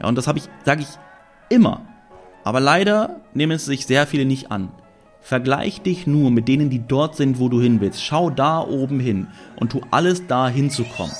Ja, und das habe ich, sage ich immer. Aber leider nehmen es sich sehr viele nicht an. Vergleich dich nur mit denen, die dort sind, wo du hin willst. Schau da oben hin und tu alles da hinzukommen.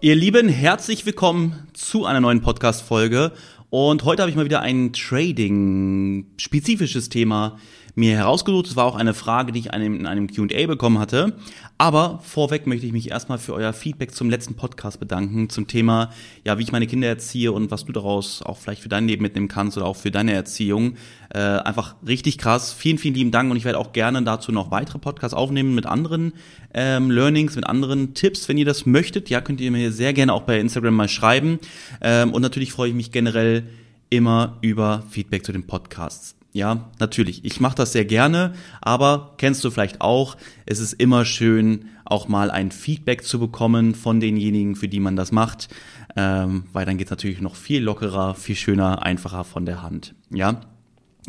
Ihr Lieben, herzlich willkommen zu einer neuen Podcast-Folge. Und heute habe ich mal wieder ein Trading-spezifisches Thema mir herausgesucht. Es war auch eine Frage, die ich in einem QA bekommen hatte. Aber vorweg möchte ich mich erstmal für euer Feedback zum letzten Podcast bedanken, zum Thema, ja, wie ich meine Kinder erziehe und was du daraus auch vielleicht für dein Leben mitnehmen kannst oder auch für deine Erziehung. Äh, einfach richtig krass. Vielen, vielen lieben Dank und ich werde auch gerne dazu noch weitere Podcasts aufnehmen mit anderen ähm, Learnings, mit anderen Tipps, wenn ihr das möchtet. Ja, könnt ihr mir sehr gerne auch bei Instagram mal schreiben. Ähm, und natürlich freue ich mich generell immer über Feedback zu den Podcasts. Ja, natürlich. Ich mache das sehr gerne, aber kennst du vielleicht auch, es ist immer schön, auch mal ein Feedback zu bekommen von denjenigen, für die man das macht, ähm, weil dann geht's natürlich noch viel lockerer, viel schöner, einfacher von der Hand. Ja,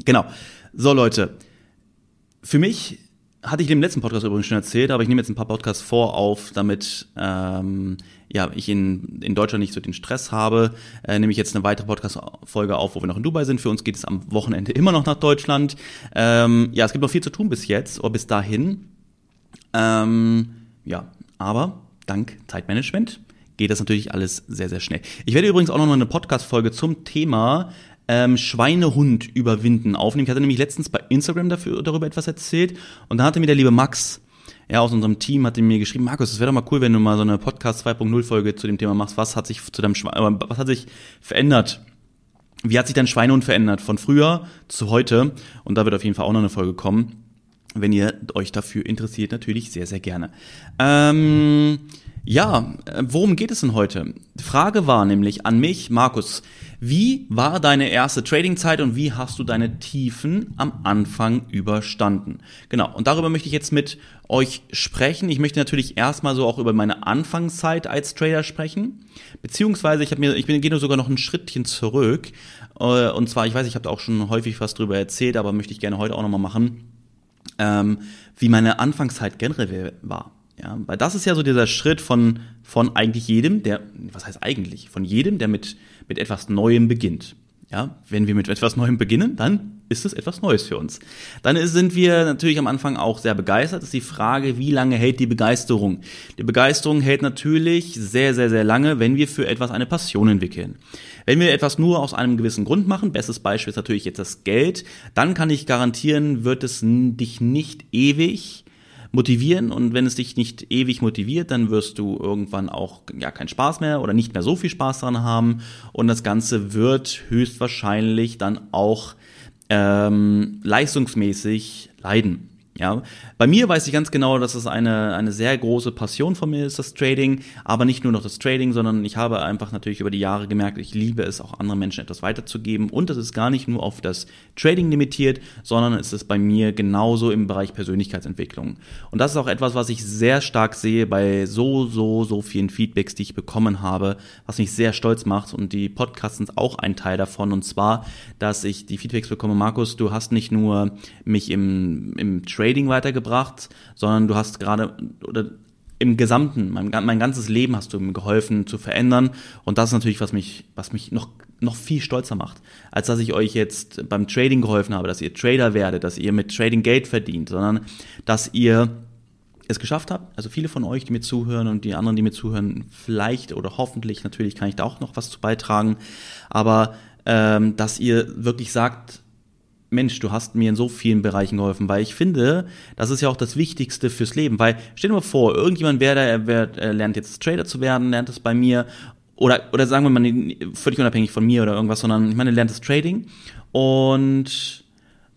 genau. So Leute, für mich hatte ich im letzten Podcast übrigens schon erzählt, aber ich nehme jetzt ein paar Podcasts vor auf, damit ähm, ja, ich in, in Deutschland nicht so den Stress habe. Äh, nehme ich jetzt eine weitere Podcast-Folge auf, wo wir noch in Dubai sind. Für uns geht es am Wochenende immer noch nach Deutschland. Ähm, ja, es gibt noch viel zu tun bis jetzt oder bis dahin. Ähm, ja, aber dank Zeitmanagement geht das natürlich alles sehr, sehr schnell. Ich werde übrigens auch noch eine Podcast-Folge zum Thema ähm, Schweinehund überwinden aufnehmen. Ich hatte nämlich letztens bei Instagram dafür, darüber etwas erzählt und da hatte mir der liebe Max ja, aus unserem Team hatte mir geschrieben, Markus, es wäre doch mal cool, wenn du mal so eine Podcast 2.0 Folge zu dem Thema machst. Was hat sich zu deinem Schwein, äh, was hat sich verändert? Wie hat sich dein Schweinehund verändert von früher zu heute? Und da wird auf jeden Fall auch noch eine Folge kommen. Wenn ihr euch dafür interessiert, natürlich sehr, sehr gerne. Ähm, ja, äh, worum geht es denn heute? Die Frage war nämlich an mich, Markus, wie war deine erste Trading-Zeit und wie hast du deine Tiefen am Anfang überstanden? Genau, und darüber möchte ich jetzt mit euch sprechen. Ich möchte natürlich erstmal so auch über meine Anfangszeit als Trader sprechen, beziehungsweise ich mir, ich bin, gehe nur sogar noch ein Schrittchen zurück. Äh, und zwar, ich weiß, ich habe da auch schon häufig was drüber erzählt, aber möchte ich gerne heute auch nochmal machen, ähm, wie meine Anfangszeit generell war. Ja, weil das ist ja so dieser Schritt von, von eigentlich jedem, der, was heißt eigentlich, von jedem, der mit, mit etwas Neuem beginnt. Ja, wenn wir mit etwas Neuem beginnen, dann ist es etwas Neues für uns. Dann sind wir natürlich am Anfang auch sehr begeistert. Das ist die Frage, wie lange hält die Begeisterung? Die Begeisterung hält natürlich sehr, sehr, sehr lange, wenn wir für etwas eine Passion entwickeln. Wenn wir etwas nur aus einem gewissen Grund machen, bestes Beispiel ist natürlich jetzt das Geld, dann kann ich garantieren, wird es dich nicht ewig motivieren und wenn es dich nicht ewig motiviert, dann wirst du irgendwann auch ja keinen Spaß mehr oder nicht mehr so viel Spaß daran haben und das Ganze wird höchstwahrscheinlich dann auch ähm, leistungsmäßig leiden. Ja, bei mir weiß ich ganz genau, dass es eine, eine sehr große Passion von mir ist, das Trading, aber nicht nur noch das Trading, sondern ich habe einfach natürlich über die Jahre gemerkt, ich liebe es, auch anderen Menschen etwas weiterzugeben. Und das ist gar nicht nur auf das Trading limitiert, sondern es ist bei mir genauso im Bereich Persönlichkeitsentwicklung. Und das ist auch etwas, was ich sehr stark sehe bei so, so, so vielen Feedbacks, die ich bekommen habe, was mich sehr stolz macht. Und die Podcasts sind auch ein Teil davon. Und zwar, dass ich die Feedbacks bekomme, Markus, du hast nicht nur mich im, im Trading Trading weitergebracht, sondern du hast gerade oder im Gesamten, mein, mein ganzes Leben hast du mir geholfen zu verändern. Und das ist natürlich, was mich, was mich noch, noch viel stolzer macht, als dass ich euch jetzt beim Trading geholfen habe, dass ihr Trader werdet, dass ihr mit Trading Geld verdient, sondern dass ihr es geschafft habt, also viele von euch, die mir zuhören und die anderen, die mir zuhören, vielleicht oder hoffentlich, natürlich kann ich da auch noch was zu beitragen, aber ähm, dass ihr wirklich sagt, Mensch, du hast mir in so vielen Bereichen geholfen, weil ich finde, das ist ja auch das Wichtigste fürs Leben, weil stell dir mal vor, irgendjemand wäre, er, wär, er lernt jetzt Trader zu werden, lernt es bei mir oder oder sagen wir mal völlig unabhängig von mir oder irgendwas, sondern ich meine, lernt das Trading und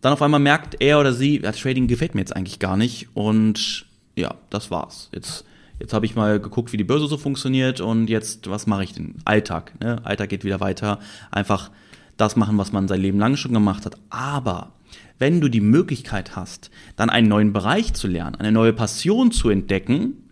dann auf einmal merkt er oder sie, ja, Trading gefällt mir jetzt eigentlich gar nicht und ja, das war's. Jetzt jetzt habe ich mal geguckt, wie die Börse so funktioniert und jetzt was mache ich denn? Alltag, ne? Alltag geht wieder weiter, einfach das machen, was man sein Leben lang schon gemacht hat. Aber wenn du die Möglichkeit hast, dann einen neuen Bereich zu lernen, eine neue Passion zu entdecken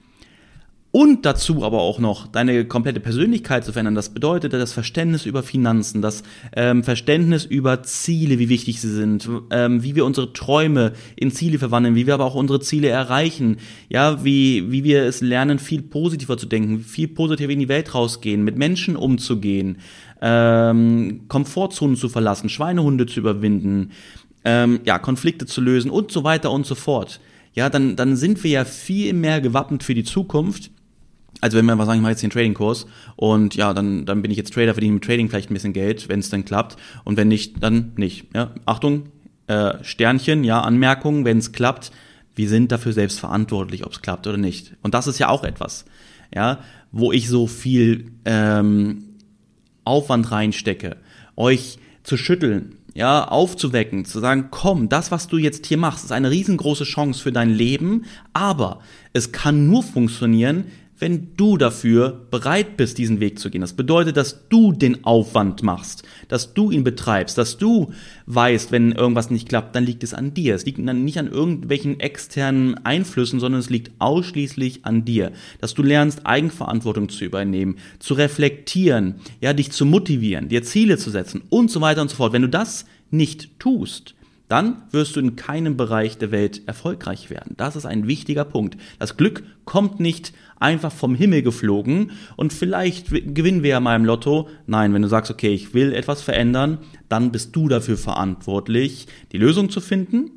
und dazu aber auch noch deine komplette Persönlichkeit zu verändern. Das bedeutet das Verständnis über Finanzen, das ähm, Verständnis über Ziele, wie wichtig sie sind, ähm, wie wir unsere Träume in Ziele verwandeln, wie wir aber auch unsere Ziele erreichen, ja, wie, wie wir es lernen, viel positiver zu denken, viel positiver in die Welt rausgehen, mit Menschen umzugehen, ähm, Komfortzonen zu verlassen, Schweinehunde zu überwinden, ähm, ja, Konflikte zu lösen und so weiter und so fort. Ja, dann, dann sind wir ja viel mehr gewappnet für die Zukunft. Also wenn wir mal sagen, ich mache jetzt den Trading-Kurs und ja, dann, dann bin ich jetzt Trader, verdiene mit Trading vielleicht ein bisschen Geld, wenn es dann klappt. Und wenn nicht, dann nicht. Ja, Achtung, äh, Sternchen, ja, Anmerkungen, wenn es klappt, wir sind dafür selbst verantwortlich, ob es klappt oder nicht. Und das ist ja auch etwas, ja, wo ich so viel ähm, Aufwand reinstecke, euch zu schütteln, ja, aufzuwecken, zu sagen, komm, das, was du jetzt hier machst, ist eine riesengroße Chance für dein Leben, aber es kann nur funktionieren, wenn du dafür bereit bist, diesen Weg zu gehen. Das bedeutet, dass du den Aufwand machst, dass du ihn betreibst, dass du weißt, wenn irgendwas nicht klappt, dann liegt es an dir. Es liegt dann nicht an irgendwelchen externen Einflüssen, sondern es liegt ausschließlich an dir. Dass du lernst, Eigenverantwortung zu übernehmen, zu reflektieren, ja, dich zu motivieren, dir Ziele zu setzen und so weiter und so fort. Wenn du das nicht tust, dann wirst du in keinem Bereich der Welt erfolgreich werden. Das ist ein wichtiger Punkt. Das Glück kommt nicht einfach vom Himmel geflogen und vielleicht gewinnen wir ja mal im Lotto. Nein, wenn du sagst, okay, ich will etwas verändern, dann bist du dafür verantwortlich, die Lösung zu finden,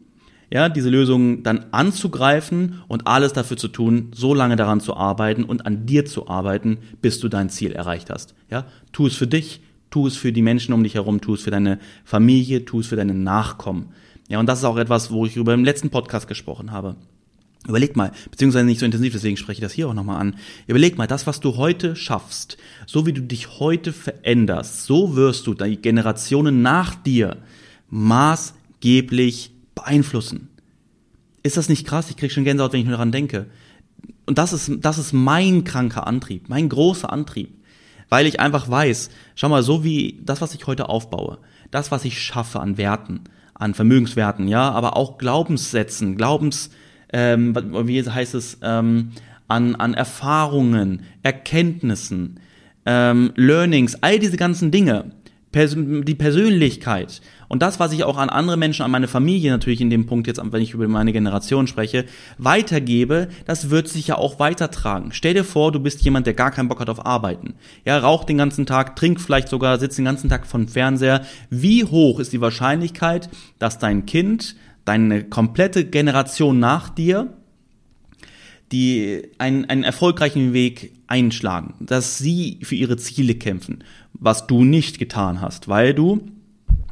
ja, diese Lösung dann anzugreifen und alles dafür zu tun, so lange daran zu arbeiten und an dir zu arbeiten, bis du dein Ziel erreicht hast. Ja, tu es für dich, tu es für die Menschen um dich herum, tu es für deine Familie, tu es für deine Nachkommen. Ja, und das ist auch etwas, wo ich über im letzten Podcast gesprochen habe. Überleg mal, beziehungsweise nicht so intensiv, deswegen spreche ich das hier auch nochmal an. Überleg mal, das, was du heute schaffst, so wie du dich heute veränderst, so wirst du die Generationen nach dir maßgeblich beeinflussen. Ist das nicht krass? Ich kriege schon Gänsehaut, wenn ich nur daran denke. Und das ist, das ist mein kranker Antrieb, mein großer Antrieb. Weil ich einfach weiß, schau mal, so wie das, was ich heute aufbaue, das, was ich schaffe an Werten, an Vermögenswerten, ja, aber auch Glaubenssätzen, Glaubens, ähm, wie heißt es, ähm, an, an Erfahrungen, Erkenntnissen, ähm, Learnings, all diese ganzen Dinge, Die Persönlichkeit und das, was ich auch an andere Menschen, an meine Familie natürlich in dem Punkt jetzt, wenn ich über meine Generation spreche, weitergebe, das wird sich ja auch weitertragen. Stell dir vor, du bist jemand, der gar keinen Bock hat auf Arbeiten. Ja, raucht den ganzen Tag, trinkt vielleicht sogar, sitzt den ganzen Tag vom Fernseher. Wie hoch ist die Wahrscheinlichkeit, dass dein Kind deine komplette Generation nach dir die einen, einen erfolgreichen Weg einschlagen, dass sie für ihre Ziele kämpfen, was du nicht getan hast, weil du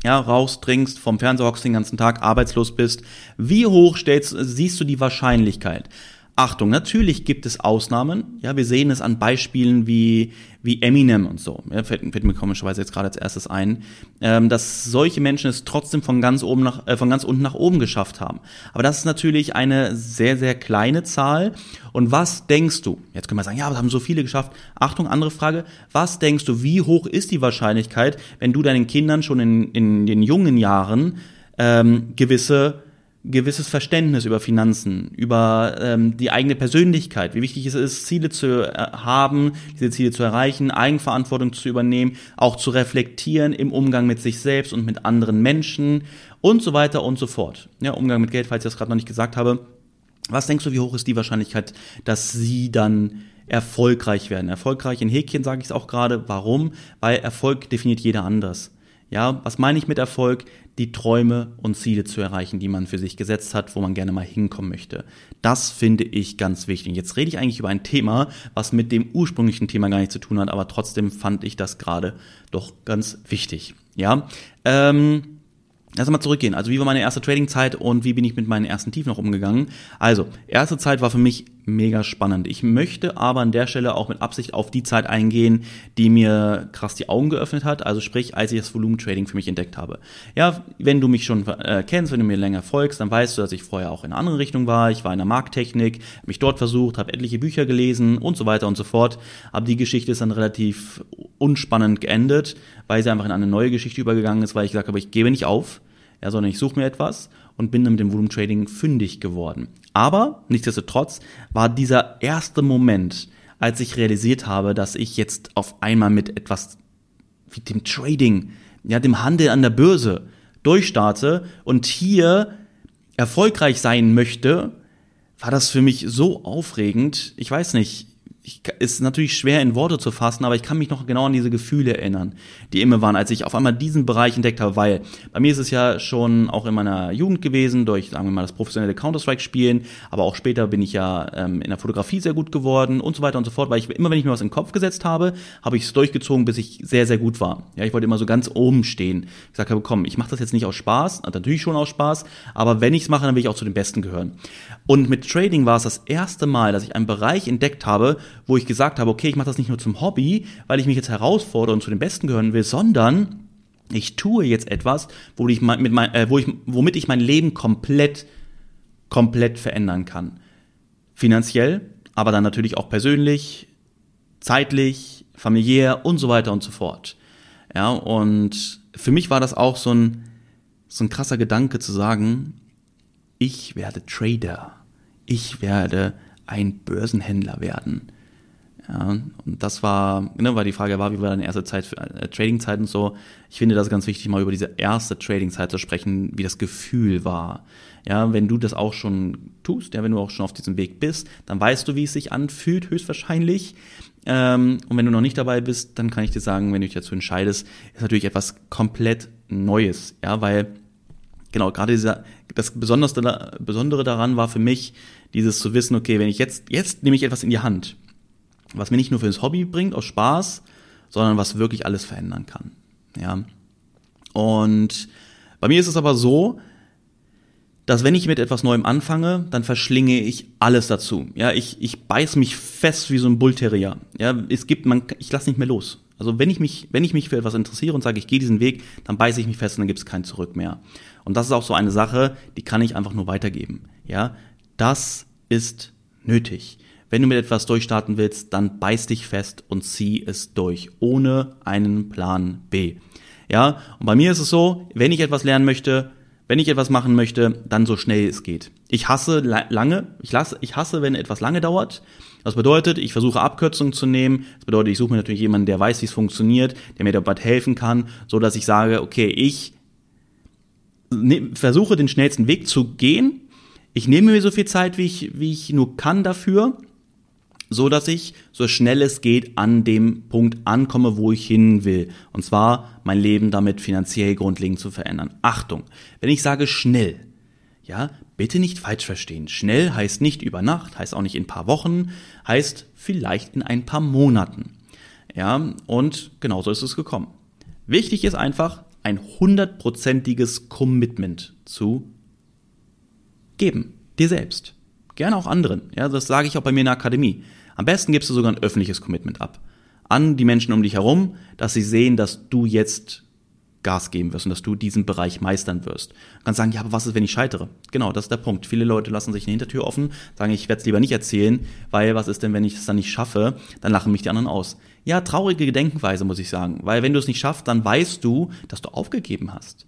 ja, rauchst, trinkst, vom Fernseher hockst den ganzen Tag, arbeitslos bist. Wie hoch stellst, siehst du die Wahrscheinlichkeit? Achtung, natürlich gibt es Ausnahmen. Ja, wir sehen es an Beispielen wie, wie Eminem und so. Ja, fällt, fällt mir komischerweise jetzt gerade als erstes ein, ähm, dass solche Menschen es trotzdem von ganz oben nach, äh, von ganz unten nach oben geschafft haben. Aber das ist natürlich eine sehr, sehr kleine Zahl. Und was denkst du? Jetzt können wir sagen, ja, aber haben so viele geschafft. Achtung, andere Frage. Was denkst du, wie hoch ist die Wahrscheinlichkeit, wenn du deinen Kindern schon in, in den jungen Jahren ähm, gewisse gewisses Verständnis über Finanzen, über ähm, die eigene Persönlichkeit, wie wichtig es ist, Ziele zu äh, haben, diese Ziele zu erreichen, Eigenverantwortung zu übernehmen, auch zu reflektieren im Umgang mit sich selbst und mit anderen Menschen und so weiter und so fort. Ja, Umgang mit Geld, falls ich das gerade noch nicht gesagt habe. Was denkst du, wie hoch ist die Wahrscheinlichkeit, dass sie dann erfolgreich werden? Erfolgreich in Häkchen sage ich es auch gerade. Warum? Weil Erfolg definiert jeder anders. Ja, was meine ich mit Erfolg? Die Träume und Ziele zu erreichen, die man für sich gesetzt hat, wo man gerne mal hinkommen möchte. Das finde ich ganz wichtig. Jetzt rede ich eigentlich über ein Thema, was mit dem ursprünglichen Thema gar nichts zu tun hat, aber trotzdem fand ich das gerade doch ganz wichtig. Ja, ähm, Lass mal zurückgehen. Also wie war meine erste Trading-Zeit und wie bin ich mit meinen ersten Tiefen noch umgegangen? Also, erste Zeit war für mich mega spannend. Ich möchte aber an der Stelle auch mit Absicht auf die Zeit eingehen, die mir krass die Augen geöffnet hat. Also sprich, als ich das Volumen-Trading für mich entdeckt habe. Ja, wenn du mich schon äh, kennst, wenn du mir länger folgst, dann weißt du, dass ich vorher auch in einer anderen Richtung war. Ich war in der Markttechnik, habe mich dort versucht, habe etliche Bücher gelesen und so weiter und so fort. Aber die Geschichte ist dann relativ unspannend geendet, weil sie einfach in eine neue Geschichte übergegangen ist, weil ich gesagt habe, ich gebe nicht auf ja, sondern ich suche mir etwas und bin dann mit dem Volume Trading fündig geworden. Aber nichtsdestotrotz war dieser erste Moment, als ich realisiert habe, dass ich jetzt auf einmal mit etwas wie dem Trading, ja, dem Handel an der Börse durchstarte und hier erfolgreich sein möchte, war das für mich so aufregend. Ich weiß nicht, ich, ist natürlich schwer in Worte zu fassen, aber ich kann mich noch genau an diese Gefühle erinnern, die immer waren, als ich auf einmal diesen Bereich entdeckt habe, weil bei mir ist es ja schon auch in meiner Jugend gewesen, durch, sagen wir mal, das professionelle Counter-Strike-Spielen, aber auch später bin ich ja ähm, in der Fotografie sehr gut geworden und so weiter und so fort, weil ich immer, wenn ich mir was in den Kopf gesetzt habe, habe ich es durchgezogen, bis ich sehr, sehr gut war. Ja, ich wollte immer so ganz oben stehen. Ich gesagt habe, komm, ich mache das jetzt nicht aus Spaß, natürlich schon aus Spaß, aber wenn ich es mache, dann will ich auch zu den Besten gehören. Und mit Trading war es das erste Mal, dass ich einen Bereich entdeckt habe, wo ich gesagt habe, okay, ich mache das nicht nur zum Hobby, weil ich mich jetzt herausfordere und zu den Besten gehören will, sondern ich tue jetzt etwas, wo ich mit mein, äh, wo ich, womit ich mein Leben komplett, komplett verändern kann. Finanziell, aber dann natürlich auch persönlich, zeitlich, familiär und so weiter und so fort. Ja, und für mich war das auch so ein, so ein krasser Gedanke zu sagen, ich werde Trader. Ich werde ein Börsenhändler werden. Ja, und das war, ne, weil die Frage war, wie war deine erste Zeit äh, Trading-Zeit und so. Ich finde das ganz wichtig, mal über diese erste Trading-Zeit zu sprechen, wie das Gefühl war. Ja, wenn du das auch schon tust, ja, wenn du auch schon auf diesem Weg bist, dann weißt du, wie es sich anfühlt, höchstwahrscheinlich. Ähm, und wenn du noch nicht dabei bist, dann kann ich dir sagen, wenn du dich dazu entscheidest, ist natürlich etwas komplett Neues, ja, weil genau, gerade dieser, das Besondere, Besondere daran war für mich, dieses zu wissen, okay, wenn ich jetzt, jetzt nehme ich etwas in die Hand was mir nicht nur fürs Hobby bringt, aus Spaß, sondern was wirklich alles verändern kann. Ja. Und bei mir ist es aber so, dass wenn ich mit etwas Neuem anfange, dann verschlinge ich alles dazu. Ja, ich, ich beiß mich fest wie so ein Bullterrier. Ja, es gibt, man, ich lasse nicht mehr los. Also wenn ich mich, wenn ich mich für etwas interessiere und sage, ich gehe diesen Weg, dann beiße ich mich fest und dann gibt es kein Zurück mehr. Und das ist auch so eine Sache, die kann ich einfach nur weitergeben. Ja, das ist nötig. Wenn du mit etwas durchstarten willst, dann beiß dich fest und zieh es durch, ohne einen Plan B. Ja, und bei mir ist es so, wenn ich etwas lernen möchte, wenn ich etwas machen möchte, dann so schnell es geht. Ich hasse lange, ich, lasse, ich hasse, wenn etwas lange dauert. Das bedeutet, ich versuche Abkürzungen zu nehmen. Das bedeutet, ich suche mir natürlich jemanden, der weiß, wie es funktioniert, der mir dabei helfen kann, so dass ich sage, okay, ich ne, versuche den schnellsten Weg zu gehen. Ich nehme mir so viel Zeit, wie ich, wie ich nur kann dafür so dass ich so schnell es geht an dem Punkt ankomme, wo ich hin will. Und zwar mein Leben damit finanziell grundlegend zu verändern. Achtung, wenn ich sage schnell, ja, bitte nicht falsch verstehen. Schnell heißt nicht über Nacht, heißt auch nicht in ein paar Wochen, heißt vielleicht in ein paar Monaten. Ja, und genauso ist es gekommen. Wichtig ist einfach, ein hundertprozentiges Commitment zu geben. Dir selbst. Gerne auch anderen. Ja, das sage ich auch bei mir in der Akademie. Am besten gibst du sogar ein öffentliches Commitment ab. An die Menschen um dich herum, dass sie sehen, dass du jetzt Gas geben wirst und dass du diesen Bereich meistern wirst. Du kannst sagen, ja, aber was ist, wenn ich scheitere? Genau, das ist der Punkt. Viele Leute lassen sich eine Hintertür offen, sagen, ich werde es lieber nicht erzählen, weil was ist denn, wenn ich es dann nicht schaffe? Dann lachen mich die anderen aus. Ja, traurige Gedenkenweise, muss ich sagen. Weil wenn du es nicht schaffst, dann weißt du, dass du aufgegeben hast.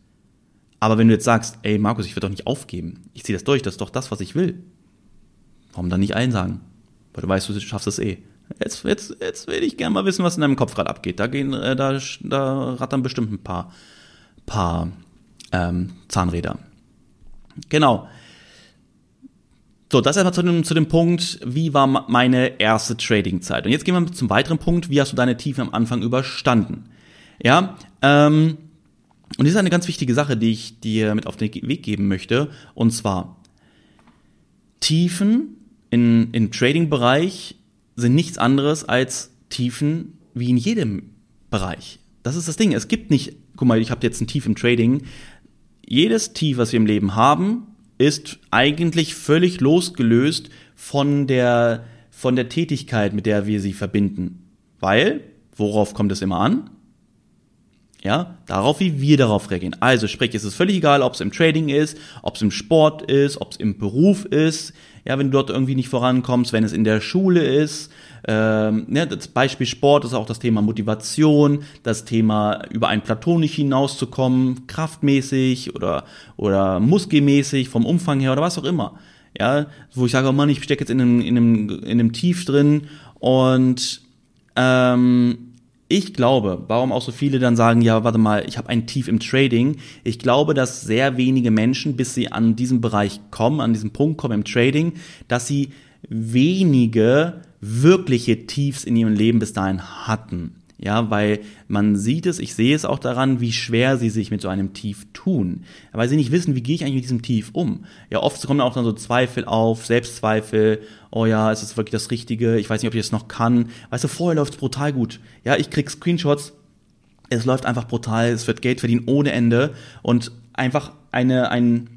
Aber wenn du jetzt sagst, ey Markus, ich will doch nicht aufgeben, ich ziehe das durch, das ist doch das, was ich will. Warum dann nicht einsagen? Weil du weißt, du schaffst es eh. Jetzt, jetzt, jetzt will ich gerne mal wissen, was in deinem Kopf gerade abgeht. Da gehen, äh, da, da rattern bestimmt ein paar, paar ähm, Zahnräder. Genau. So, das erstmal zu dem, zu dem Punkt, wie war meine erste Trading-Zeit? Und jetzt gehen wir zum weiteren Punkt, wie hast du deine Tiefen am Anfang überstanden? Ja, ähm, und das ist eine ganz wichtige Sache, die ich dir mit auf den Weg geben möchte. Und zwar, Tiefen in, im Trading-Bereich sind nichts anderes als Tiefen wie in jedem Bereich. Das ist das Ding. Es gibt nicht, guck mal, ich habe jetzt ein Tief im Trading. Jedes Tief, was wir im Leben haben, ist eigentlich völlig losgelöst von der, von der Tätigkeit, mit der wir sie verbinden. Weil, worauf kommt es immer an? Ja, darauf, wie wir darauf reagieren. Also sprich, es ist völlig egal, ob es im Trading ist, ob es im Sport ist, ob es im Beruf ist. Ja, wenn du dort irgendwie nicht vorankommst, wenn es in der Schule ist. Ähm, ne, das Beispiel Sport ist auch das Thema Motivation, das Thema über ein Plateau nicht hinauszukommen, kraftmäßig oder oder muskelmäßig vom Umfang her oder was auch immer. Ja, wo ich sage, oh Mann, ich stecke jetzt in einem, in, einem, in einem Tief drin Und ähm, ich glaube, warum auch so viele dann sagen, ja, warte mal, ich habe ein Tief im Trading. Ich glaube, dass sehr wenige Menschen, bis sie an diesem Bereich kommen, an diesem Punkt kommen im Trading, dass sie wenige wirkliche Tiefs in ihrem Leben bis dahin hatten. Ja, weil man sieht es, ich sehe es auch daran, wie schwer sie sich mit so einem Tief tun. Weil sie nicht wissen, wie gehe ich eigentlich mit diesem Tief um. Ja, oft kommen auch dann so Zweifel auf, Selbstzweifel. Oh ja, ist es wirklich das Richtige? Ich weiß nicht, ob ich das noch kann. Weißt du, vorher läuft es brutal gut. Ja, ich krieg Screenshots. Es läuft einfach brutal. Es wird Geld verdienen ohne Ende und einfach eine, ein,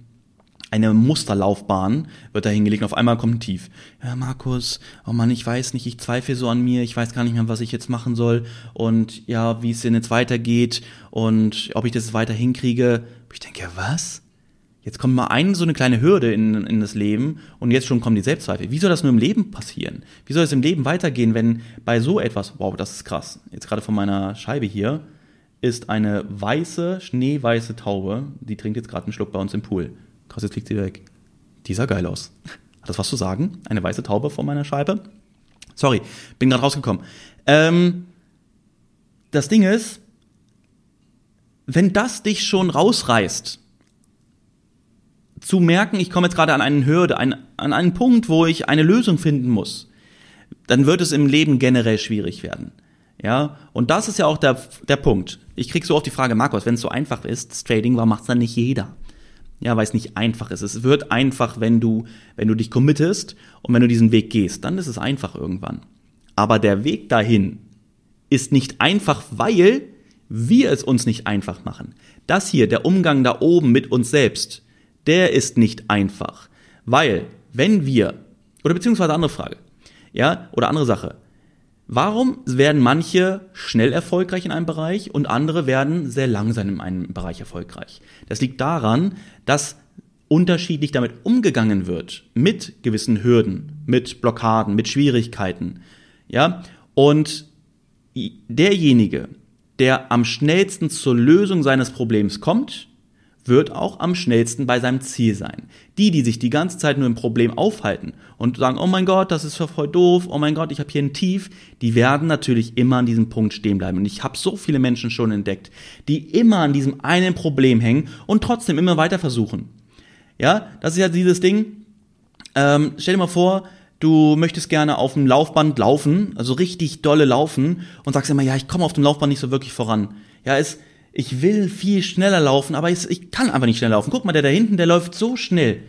eine Musterlaufbahn wird da hingelegt. Auf einmal kommt ein Tief. Ja, Markus, oh Mann, ich weiß nicht, ich zweifle so an mir, ich weiß gar nicht mehr, was ich jetzt machen soll und ja, wie es denn jetzt weitergeht und ob ich das weiter hinkriege. Ich denke, was? Jetzt kommt mal ein, so eine kleine Hürde in, in das Leben und jetzt schon kommen die Selbstzweifel. Wie soll das nur im Leben passieren? Wie soll es im Leben weitergehen, wenn bei so etwas, wow, das ist krass, jetzt gerade von meiner Scheibe hier, ist eine weiße, schneeweiße Taube, die trinkt jetzt gerade einen Schluck bei uns im Pool. Krass, jetzt fliegt sie weg. Die sah geil aus. Hat das was zu sagen? Eine weiße Taube vor meiner Scheibe? Sorry, bin gerade rausgekommen. Ähm, das Ding ist, wenn das dich schon rausreißt, zu merken, ich komme jetzt gerade an eine Hürde, ein, an einen Punkt, wo ich eine Lösung finden muss, dann wird es im Leben generell schwierig werden. Ja, und das ist ja auch der, der Punkt. Ich krieg so oft die Frage, Markus, wenn es so einfach ist, das Trading, warum macht es dann nicht jeder? Ja, weil es nicht einfach ist. Es wird einfach, wenn du, wenn du dich committest und wenn du diesen Weg gehst, dann ist es einfach irgendwann. Aber der Weg dahin ist nicht einfach, weil wir es uns nicht einfach machen. Das hier, der Umgang da oben mit uns selbst, der ist nicht einfach. Weil, wenn wir, oder beziehungsweise andere Frage, ja, oder andere Sache, Warum werden manche schnell erfolgreich in einem Bereich und andere werden sehr langsam in einem Bereich erfolgreich? Das liegt daran, dass unterschiedlich damit umgegangen wird mit gewissen Hürden, mit Blockaden, mit Schwierigkeiten. Ja? Und derjenige, der am schnellsten zur Lösung seines Problems kommt, wird auch am schnellsten bei seinem Ziel sein. Die, die sich die ganze Zeit nur im Problem aufhalten und sagen, oh mein Gott, das ist voll doof, oh mein Gott, ich habe hier ein Tief, die werden natürlich immer an diesem Punkt stehen bleiben. Und ich habe so viele Menschen schon entdeckt, die immer an diesem einen Problem hängen und trotzdem immer weiter versuchen. Ja, das ist ja dieses Ding. Ähm, stell dir mal vor, du möchtest gerne auf dem Laufband laufen, also richtig dolle laufen und sagst immer, ja, ich komme auf dem Laufband nicht so wirklich voran. Ja, es ich will viel schneller laufen, aber ich, ich kann einfach nicht schneller laufen. Guck mal, der da hinten, der läuft so schnell.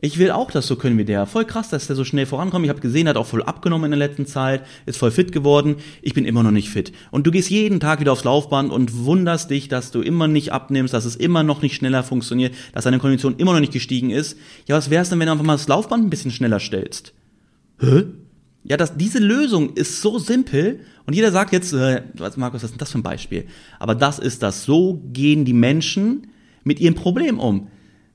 Ich will auch das so können wie der. Voll krass, dass der so schnell vorankommt. Ich habe gesehen, er hat auch voll abgenommen in der letzten Zeit, ist voll fit geworden. Ich bin immer noch nicht fit. Und du gehst jeden Tag wieder aufs Laufband und wunderst dich, dass du immer nicht abnimmst, dass es immer noch nicht schneller funktioniert, dass deine Kondition immer noch nicht gestiegen ist. Ja, was wär's denn, wenn du einfach mal das Laufband ein bisschen schneller stellst? Hä? Ja, das, diese Lösung ist so simpel und jeder sagt jetzt, äh, Markus, was ist denn das für ein Beispiel? Aber das ist das. So gehen die Menschen mit ihrem Problem um.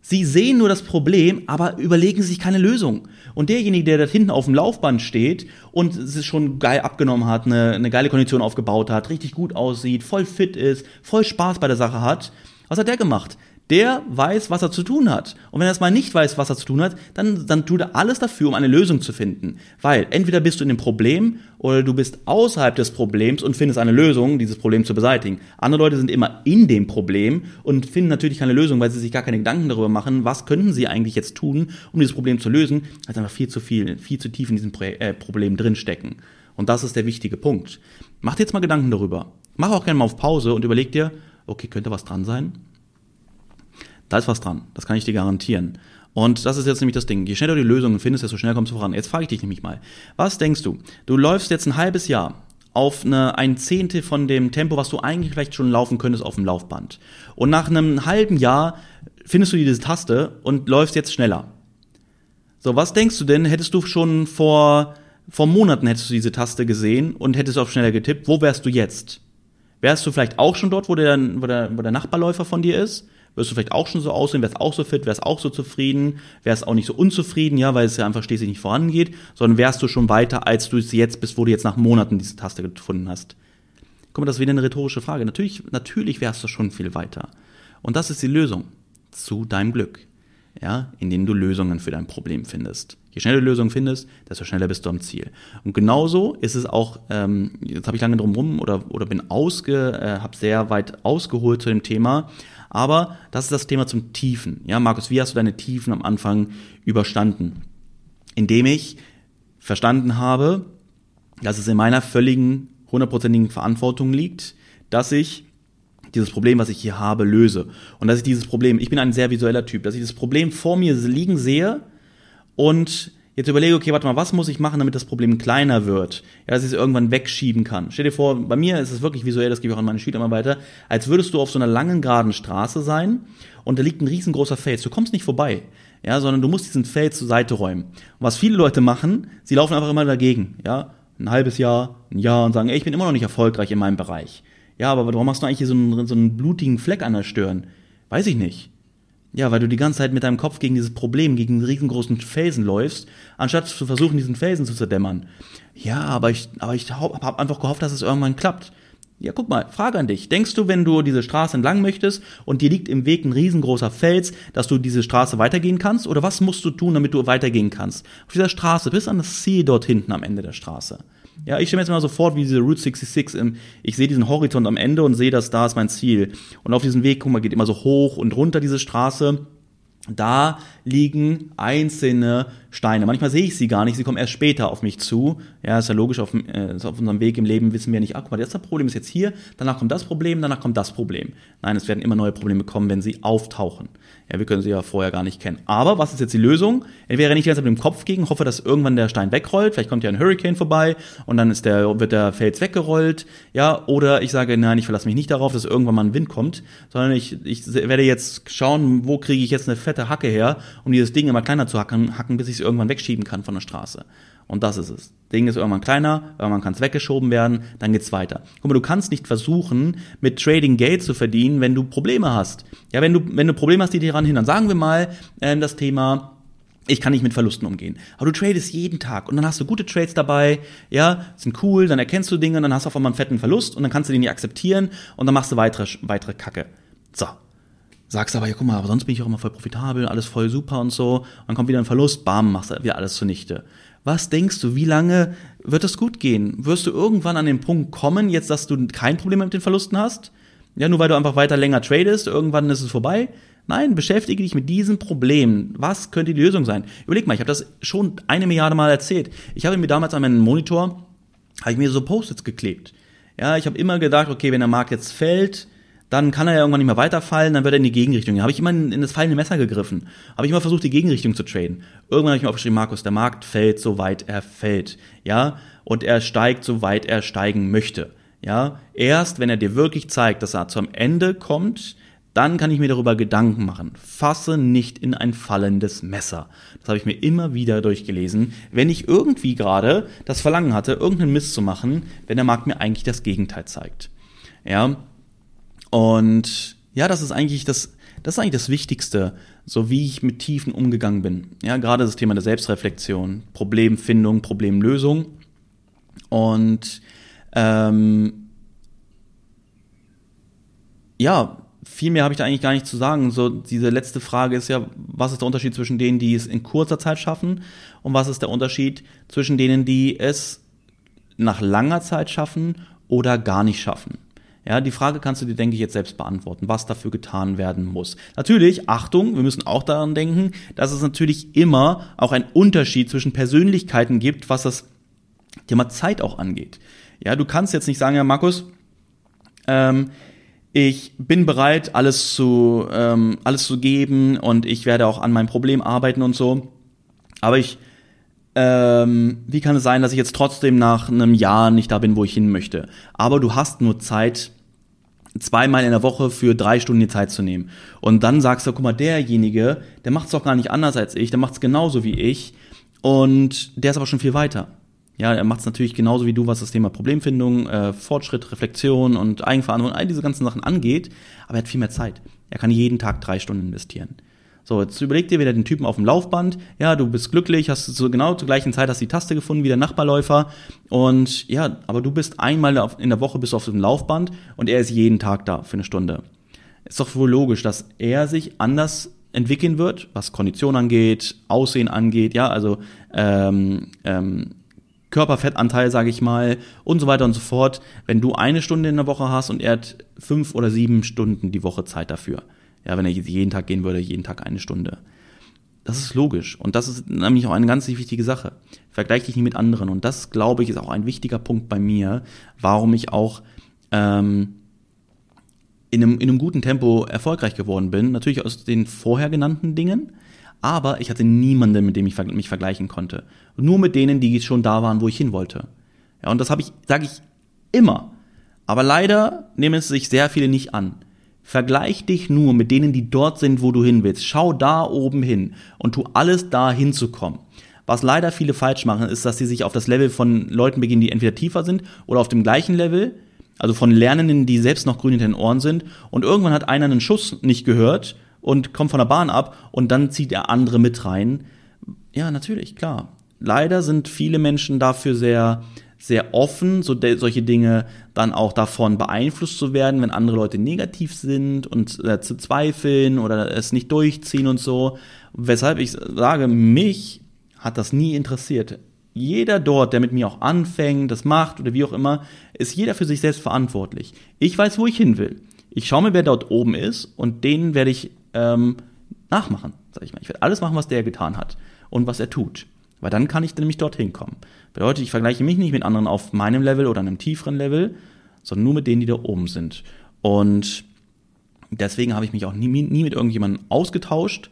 Sie sehen nur das Problem, aber überlegen sich keine Lösung. Und derjenige, der da hinten auf dem Laufband steht und es schon geil abgenommen hat, eine, eine geile Kondition aufgebaut hat, richtig gut aussieht, voll fit ist, voll Spaß bei der Sache hat, was hat der gemacht? Der weiß, was er zu tun hat. Und wenn er es mal nicht weiß, was er zu tun hat, dann, dann tut er alles dafür, um eine Lösung zu finden. Weil entweder bist du in dem Problem oder du bist außerhalb des Problems und findest eine Lösung, dieses Problem zu beseitigen. Andere Leute sind immer in dem Problem und finden natürlich keine Lösung, weil sie sich gar keine Gedanken darüber machen, was könnten sie eigentlich jetzt tun, um dieses Problem zu lösen, sie einfach viel zu viel, viel zu tief in diesem Pro äh, Problem drinstecken. Und das ist der wichtige Punkt. Mach dir jetzt mal Gedanken darüber. Mach auch gerne mal auf Pause und überleg dir, okay, könnte was dran sein? Da ist was dran. Das kann ich dir garantieren. Und das ist jetzt nämlich das Ding. Je schneller du die Lösungen findest, desto schneller kommst du voran. Jetzt frage ich dich nämlich mal. Was denkst du? Du läufst jetzt ein halbes Jahr auf eine, ein Zehntel von dem Tempo, was du eigentlich vielleicht schon laufen könntest auf dem Laufband. Und nach einem halben Jahr findest du diese Taste und läufst jetzt schneller. So, was denkst du denn, hättest du schon vor, vor Monaten hättest du diese Taste gesehen und hättest auf schneller getippt, wo wärst du jetzt? Wärst du vielleicht auch schon dort, wo der, wo der, wo der Nachbarläufer von dir ist? Wirst du vielleicht auch schon so aussehen, wärst auch so fit, wärst auch so zufrieden, wärst auch nicht so unzufrieden, ja, weil es ja einfach schließlich nicht vorangeht, sondern wärst du schon weiter, als du es jetzt bist, wo du jetzt nach Monaten diese Taste gefunden hast. Guck mal, das ist wieder eine rhetorische Frage. Natürlich, natürlich wärst du schon viel weiter. Und das ist die Lösung zu deinem Glück. ja, in denen du Lösungen für dein Problem findest. Je schneller du Lösungen findest, desto schneller bist du am Ziel. Und genauso ist es auch, ähm, jetzt habe ich lange drum rum oder, oder bin ausge, äh, habe sehr weit ausgeholt zu dem Thema, aber das ist das Thema zum Tiefen. Ja, Markus, wie hast du deine Tiefen am Anfang überstanden? Indem ich verstanden habe, dass es in meiner völligen, hundertprozentigen Verantwortung liegt, dass ich dieses Problem, was ich hier habe, löse. Und dass ich dieses Problem, ich bin ein sehr visueller Typ, dass ich das Problem vor mir liegen sehe und jetzt überlege, okay, warte mal, was muss ich machen, damit das Problem kleiner wird? Ja, dass ich es irgendwann wegschieben kann. Stell dir vor, bei mir ist es wirklich visuell, das gebe ich auch an meine Schüler immer weiter, als würdest du auf so einer langen, geraden Straße sein und da liegt ein riesengroßer Fels. Du kommst nicht vorbei, ja, sondern du musst diesen Fels zur Seite räumen. Und was viele Leute machen, sie laufen einfach immer dagegen, ja, ein halbes Jahr, ein Jahr und sagen, ey, ich bin immer noch nicht erfolgreich in meinem Bereich. Ja, aber warum hast du eigentlich hier so einen, so einen blutigen Fleck an der Stirn? Weiß ich nicht. Ja, weil du die ganze Zeit mit deinem Kopf gegen dieses Problem, gegen einen riesengroßen Felsen läufst, anstatt zu versuchen, diesen Felsen zu zerdämmern. Ja, aber ich, aber ich habe einfach gehofft, dass es irgendwann klappt. Ja, guck mal, Frage an dich. Denkst du, wenn du diese Straße entlang möchtest und dir liegt im Weg ein riesengroßer Fels, dass du diese Straße weitergehen kannst? Oder was musst du tun, damit du weitergehen kannst? Auf dieser Straße, bis an das Ziel dort hinten am Ende der Straße. Ja, ich stelle mir jetzt mal so vor, wie diese Route 66 im, ich sehe diesen Horizont am Ende und sehe, dass da ist mein Ziel. Und auf diesem Weg, guck mal, geht immer so hoch und runter diese Straße. Da liegen einzelne Steine. Manchmal sehe ich sie gar nicht, sie kommen erst später auf mich zu. Ja, ist ja logisch, auf, äh, auf unserem Weg im Leben wissen wir nicht, ach guck mal, das Problem ist jetzt hier, danach kommt das Problem, danach kommt das Problem. Nein, es werden immer neue Probleme kommen, wenn sie auftauchen. Ja, wir können sie ja vorher gar nicht kennen. Aber was ist jetzt die Lösung? Entweder renne ich die ganze Zeit mit dem Kopf gegen, hoffe, dass irgendwann der Stein wegrollt, vielleicht kommt ja ein Hurricane vorbei und dann ist der, wird der Fels weggerollt, ja, oder ich sage, nein, ich verlasse mich nicht darauf, dass irgendwann mal ein Wind kommt, sondern ich, ich werde jetzt schauen, wo kriege ich jetzt eine fette Hacke her, um dieses Ding immer kleiner zu hacken, hacken bis ich es irgendwann wegschieben kann von der Straße. Und das ist es. Ding ist irgendwann kleiner, irgendwann kann es weggeschoben werden, dann geht's weiter. Guck mal, du kannst nicht versuchen, mit Trading Geld zu verdienen, wenn du Probleme hast. Ja, wenn du, wenn du Probleme hast, die dir daran hindern. Sagen wir mal ähm, das Thema, ich kann nicht mit Verlusten umgehen. Aber du tradest jeden Tag und dann hast du gute Trades dabei, ja, sind cool, dann erkennst du Dinge, dann hast du auf einmal einen fetten Verlust und dann kannst du den nicht akzeptieren und dann machst du weitere, weitere Kacke. So. Sagst aber, ja, guck mal, aber sonst bin ich auch immer voll profitabel, alles voll super und so. Dann kommt wieder ein Verlust, bam, machst du wieder alles zunichte. Was denkst du, wie lange wird es gut gehen? Wirst du irgendwann an den Punkt kommen, jetzt, dass du kein Problem mit den Verlusten hast? Ja, nur weil du einfach weiter länger tradest, irgendwann ist es vorbei? Nein, beschäftige dich mit diesem Problem. Was könnte die Lösung sein? Überleg mal, ich habe das schon eine Milliarde Mal erzählt. Ich habe mir damals an meinen Monitor, habe ich mir so Post-its geklebt. Ja, ich habe immer gedacht, okay, wenn der Markt jetzt fällt, dann kann er ja irgendwann nicht mehr weiterfallen, dann wird er in die Gegenrichtung. Habe ich immer in, das fallende Messer gegriffen. Habe ich immer versucht, die Gegenrichtung zu traden. Irgendwann habe ich mir aufgeschrieben, Markus, der Markt fällt, soweit er fällt. Ja, und er steigt, soweit er steigen möchte. Ja, erst wenn er dir wirklich zeigt, dass er zum Ende kommt, dann kann ich mir darüber Gedanken machen. Fasse nicht in ein fallendes Messer. Das habe ich mir immer wieder durchgelesen, wenn ich irgendwie gerade das Verlangen hatte, irgendeinen Mist zu machen, wenn der Markt mir eigentlich das Gegenteil zeigt. Ja, und ja, das ist eigentlich das, das ist eigentlich das Wichtigste, so wie ich mit Tiefen umgegangen bin. Ja, gerade das Thema der Selbstreflexion, Problemfindung, Problemlösung. Und ähm, ja, viel mehr habe ich da eigentlich gar nicht zu sagen. So, diese letzte Frage ist ja, was ist der Unterschied zwischen denen, die es in kurzer Zeit schaffen und was ist der Unterschied zwischen denen, die es nach langer Zeit schaffen oder gar nicht schaffen? Ja, die Frage kannst du dir, denke ich, jetzt selbst beantworten, was dafür getan werden muss. Natürlich, Achtung, wir müssen auch daran denken, dass es natürlich immer auch einen Unterschied zwischen Persönlichkeiten gibt, was das Thema Zeit auch angeht. Ja, du kannst jetzt nicht sagen, ja, Markus, ähm, ich bin bereit, alles zu, ähm, alles zu geben und ich werde auch an meinem Problem arbeiten und so. Aber ich ähm, wie kann es sein, dass ich jetzt trotzdem nach einem Jahr nicht da bin, wo ich hin möchte? Aber du hast nur Zeit, zweimal in der Woche für drei Stunden die Zeit zu nehmen. Und dann sagst du, guck mal, derjenige, der macht es doch gar nicht anders als ich, der macht es genauso wie ich und der ist aber schon viel weiter. Ja, er macht es natürlich genauso wie du, was das Thema Problemfindung, äh, Fortschritt, Reflexion und Eigenverantwortung, all diese ganzen Sachen angeht, aber er hat viel mehr Zeit. Er kann jeden Tag drei Stunden investieren. So, jetzt überleg dir wieder den Typen auf dem Laufband. Ja, du bist glücklich, hast so genau zur gleichen Zeit hast die Taste gefunden wie der Nachbarläufer. Und ja, aber du bist einmal in der Woche bist auf dem Laufband und er ist jeden Tag da für eine Stunde. Ist doch wohl logisch, dass er sich anders entwickeln wird, was Kondition angeht, Aussehen angeht, ja, also ähm, ähm, Körperfettanteil, sage ich mal, und so weiter und so fort, wenn du eine Stunde in der Woche hast und er hat fünf oder sieben Stunden die Woche Zeit dafür. Ja, wenn er jeden Tag gehen würde, jeden Tag eine Stunde. Das ist logisch. Und das ist nämlich auch eine ganz wichtige Sache. Vergleich dich nicht mit anderen. Und das, glaube ich, ist auch ein wichtiger Punkt bei mir, warum ich auch ähm, in, einem, in einem guten Tempo erfolgreich geworden bin. Natürlich aus den vorher genannten Dingen. Aber ich hatte niemanden, mit dem ich mich vergleichen konnte. Nur mit denen, die schon da waren, wo ich hin wollte. Ja, und das habe ich, sage ich immer. Aber leider nehmen es sich sehr viele nicht an. Vergleich dich nur mit denen, die dort sind, wo du hin willst. Schau da oben hin und tu alles da hinzukommen. Was leider viele falsch machen, ist, dass sie sich auf das Level von Leuten beginnen, die entweder tiefer sind oder auf dem gleichen Level, also von Lernenden, die selbst noch grün hinter den Ohren sind. Und irgendwann hat einer einen Schuss nicht gehört und kommt von der Bahn ab und dann zieht der andere mit rein. Ja, natürlich, klar. Leider sind viele Menschen dafür sehr sehr offen, so solche Dinge dann auch davon beeinflusst zu werden, wenn andere Leute negativ sind und äh, zu zweifeln oder es nicht durchziehen und so. Weshalb ich sage, mich hat das nie interessiert. Jeder dort, der mit mir auch anfängt, das macht oder wie auch immer, ist jeder für sich selbst verantwortlich. Ich weiß, wo ich hin will. Ich schaue mir, wer dort oben ist und den werde ich ähm, nachmachen, sag ich mal. Ich werde alles machen, was der getan hat und was er tut. Weil dann kann ich nämlich dorthin kommen. Bedeutet, ich vergleiche mich nicht mit anderen auf meinem Level oder einem tieferen Level, sondern nur mit denen, die da oben sind. Und deswegen habe ich mich auch nie, nie mit irgendjemandem ausgetauscht,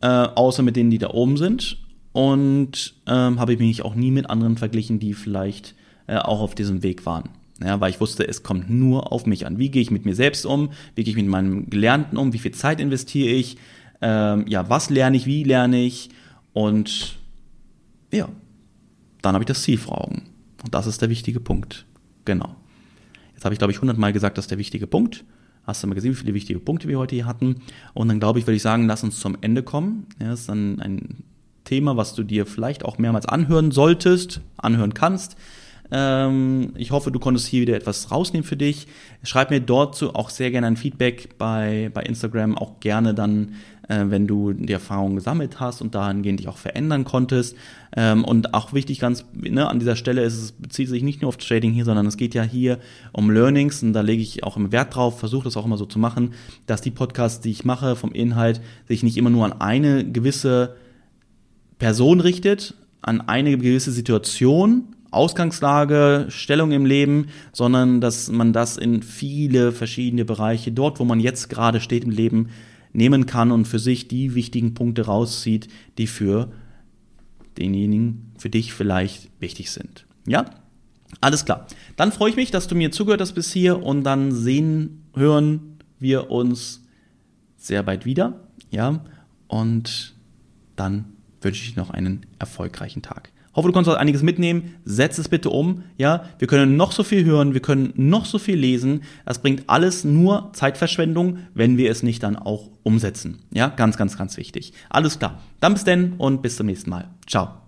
äh, außer mit denen, die da oben sind. Und ähm, habe ich mich auch nie mit anderen verglichen, die vielleicht äh, auch auf diesem Weg waren. Ja, weil ich wusste, es kommt nur auf mich an. Wie gehe ich mit mir selbst um? Wie gehe ich mit meinem Gelernten um? Wie viel Zeit investiere ich? Ähm, ja, was lerne ich? Wie lerne ich? Und ja, dann habe ich das Ziel vor Augen. Und das ist der wichtige Punkt. Genau. Jetzt habe ich, glaube ich, hundertmal gesagt, das ist der wichtige Punkt. Hast du mal gesehen, wie viele wichtige Punkte wir heute hier hatten? Und dann, glaube ich, würde ich sagen, lass uns zum Ende kommen. Ja, das ist dann ein Thema, was du dir vielleicht auch mehrmals anhören solltest, anhören kannst. Ähm, ich hoffe, du konntest hier wieder etwas rausnehmen für dich. Schreib mir dort auch sehr gerne ein Feedback bei, bei Instagram, auch gerne dann, äh, wenn du die Erfahrung gesammelt hast und dahingehend dich auch verändern konntest. Ähm, und auch wichtig ganz ne, an dieser Stelle ist, es bezieht sich nicht nur auf Trading hier, sondern es geht ja hier um Learnings und da lege ich auch immer Wert drauf, versuche das auch immer so zu machen, dass die Podcasts, die ich mache, vom Inhalt sich nicht immer nur an eine gewisse Person richtet, an eine gewisse Situation, Ausgangslage, Stellung im Leben, sondern dass man das in viele verschiedene Bereiche, dort wo man jetzt gerade steht im Leben, nehmen kann und für sich die wichtigen Punkte rauszieht, die für denjenigen, für dich vielleicht wichtig sind. Ja? Alles klar. Dann freue ich mich, dass du mir zugehört hast bis hier und dann sehen, hören wir uns sehr bald wieder. Ja? Und dann wünsche ich noch einen erfolgreichen Tag. Hoffe, du konntest einiges mitnehmen. Setz es bitte um. Ja, wir können noch so viel hören, wir können noch so viel lesen. Das bringt alles nur Zeitverschwendung, wenn wir es nicht dann auch umsetzen. Ja, ganz, ganz, ganz wichtig. Alles klar. Dann bis denn und bis zum nächsten Mal. Ciao.